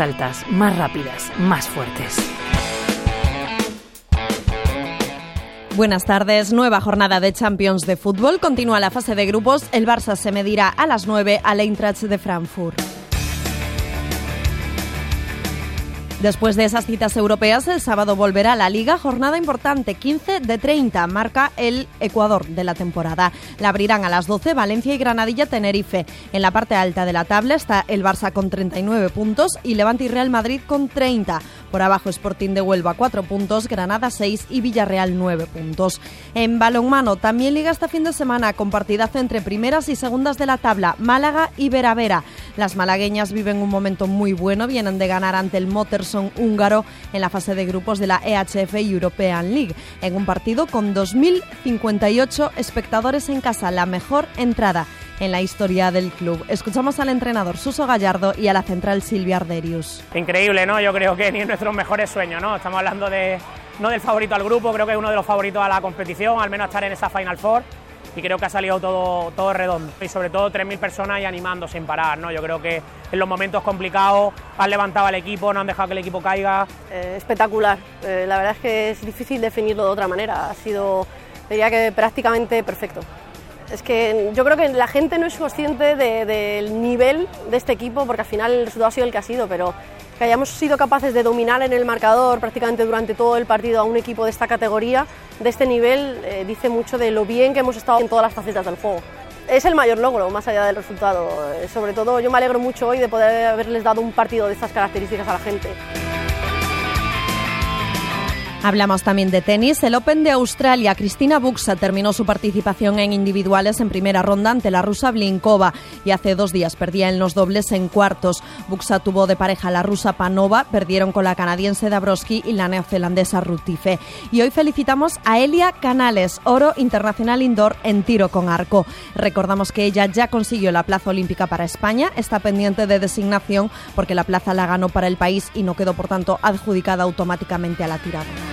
altas, más rápidas, más fuertes. Buenas tardes. Nueva jornada de Champions de fútbol. Continúa la fase de grupos. El Barça se medirá a las 9 al Eintracht de Frankfurt. Después de esas citas europeas, el sábado volverá a la Liga, jornada importante, 15 de 30, marca el Ecuador de la temporada. La abrirán a las 12 Valencia y Granadilla Tenerife. En la parte alta de la tabla está el Barça con 39 puntos y Levante y Real Madrid con 30. Por abajo Sporting de Huelva 4 puntos, Granada 6 y Villarreal 9 puntos. En balonmano también liga este fin de semana con partidazo entre primeras y segundas de la tabla, Málaga y Veravera. Las malagueñas viven un momento muy bueno, vienen de ganar ante el Motterson húngaro en la fase de grupos de la EHF European League, en un partido con 2.058 espectadores en casa, la mejor entrada en la historia del club. Escuchamos al entrenador Suso Gallardo y a la central Silvia Arderius. Increíble, ¿no? Yo creo que ni en nuestros mejores sueños, ¿no? Estamos hablando de no del favorito al grupo, creo que es uno de los favoritos a la competición, al menos estar en esa Final Four y creo que ha salido todo, todo redondo. Y sobre todo 3.000 personas y animando sin parar. ¿no? Yo creo que en los momentos complicados han levantado al equipo, no han dejado que el equipo caiga. Eh, espectacular. Eh, la verdad es que es difícil definirlo de otra manera. Ha sido, diría que prácticamente perfecto. Es que yo creo que la gente no es consciente del nivel de este equipo, porque al final el resultado ha sido el que ha sido, pero que hayamos sido capaces de dominar en el marcador prácticamente durante todo el partido a un equipo de esta categoría, de este nivel, eh, dice mucho de lo bien que hemos estado en todas las facetas del juego. Es el mayor logro, más allá del resultado. Eh, sobre todo, yo me alegro mucho hoy de poder haberles dado un partido de estas características a la gente. Hablamos también de tenis. El Open de Australia, Cristina Buxa terminó su participación en individuales en primera ronda ante la rusa Blinkova y hace dos días perdía en los dobles en cuartos. Buxa tuvo de pareja la rusa Panova, perdieron con la canadiense Dabrowski y la neozelandesa Rutife. Y hoy felicitamos a Elia Canales, oro internacional indoor en tiro con arco. Recordamos que ella ya consiguió la plaza olímpica para España, está pendiente de designación porque la plaza la ganó para el país y no quedó por tanto adjudicada automáticamente a la tirada.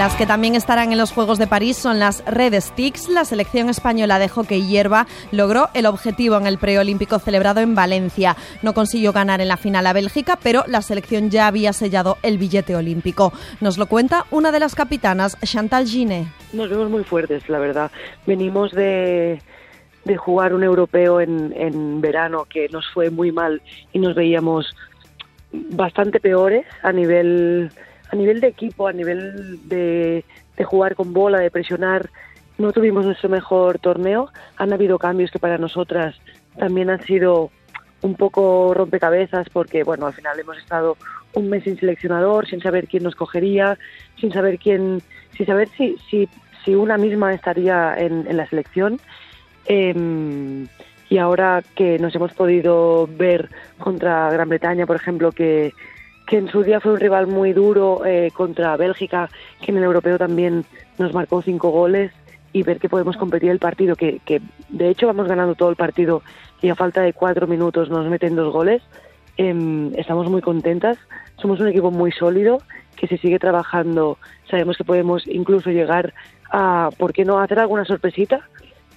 Las que también estarán en los Juegos de París son las Red Sticks. La selección española de hockey hierba logró el objetivo en el preolímpico celebrado en Valencia. No consiguió ganar en la final a Bélgica, pero la selección ya había sellado el billete olímpico. Nos lo cuenta una de las capitanas, Chantal Giné. Nos vemos muy fuertes, la verdad. Venimos de, jugar un europeo en verano que nos fue muy mal y nos veíamos bastante peores a nivel a nivel de equipo, a nivel de, jugar con bola, de presionar, no tuvimos nuestro mejor torneo. Han habido cambios que para nosotras también han sido un poco rompecabezas porque, bueno, al final hemos estado un mes sin seleccionador, sin saber quién nos cogería, sin saber quién, sin saber si, si, si una misma estaría en, la selección. Em, y ahora que nos hemos podido ver contra Gran Bretaña, por ejemplo, que, que en su día fue un rival muy duro eh, contra Bélgica, que en el europeo también nos marcó cinco goles y ver que podemos competir el partido, que, que de hecho vamos ganando todo el partido y a falta de cuatro minutos nos meten dos goles. Em, estamos muy contentas, somos un equipo muy sólido que se sigue trabajando, sabemos que podemos incluso llegar a, ¿por qué no?, hacer alguna sorpresita,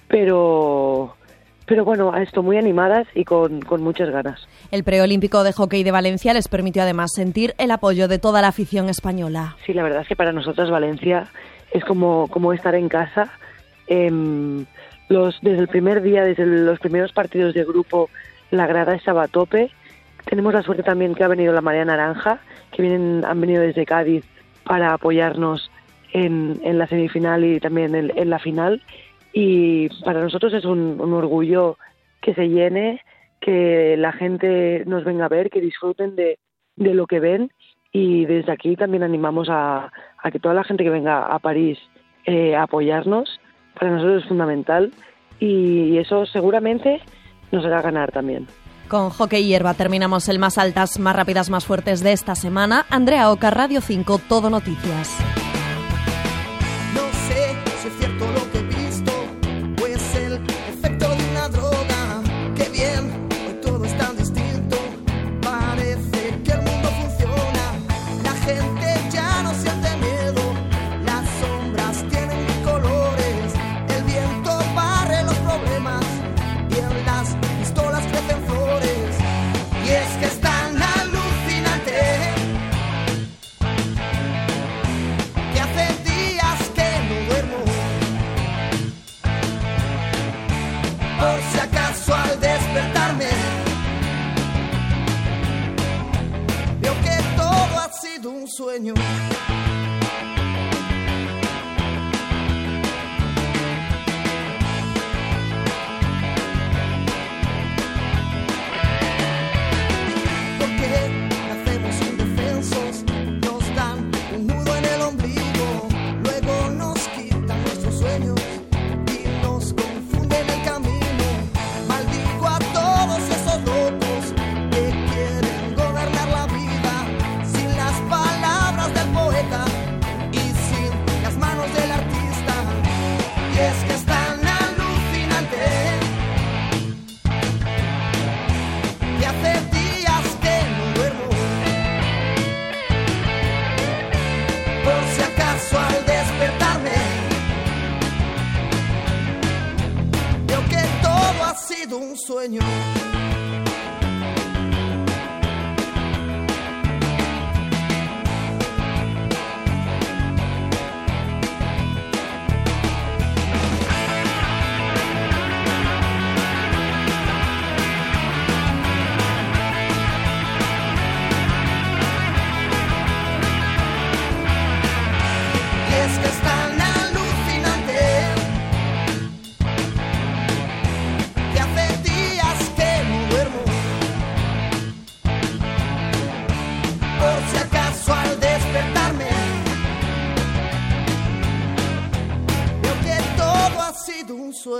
pero pero bueno, a esto muy animadas y con, con, muchas ganas. El preolímpico de hockey de Valencia les permitió además sentir el apoyo de toda la afición española. Sí, la verdad es que para nosotras Valencia es como, como estar en casa. Eh, los, desde el primer día, desde los primeros partidos de grupo, la grada estaba a tope. Tenemos la suerte también que ha venido la Marea Naranja, que vienen, han venido desde Cádiz para apoyarnos en, en la semifinal y también en, en la final y para nosotros es un, orgullo que se llene, que la gente nos venga a ver, que disfruten de, lo que ven y desde aquí también animamos a, que toda la gente que venga a París eh, a apoyarnos, para nosotros es fundamental y eso seguramente nos hará ganar también. Con Hockey Hierba terminamos el más altas, más rápidas, más fuertes de esta semana. Andrea Oca, Radio 5, Todo Noticias. si acaso al despertarme veo que todo ha sido un sueño.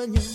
extraño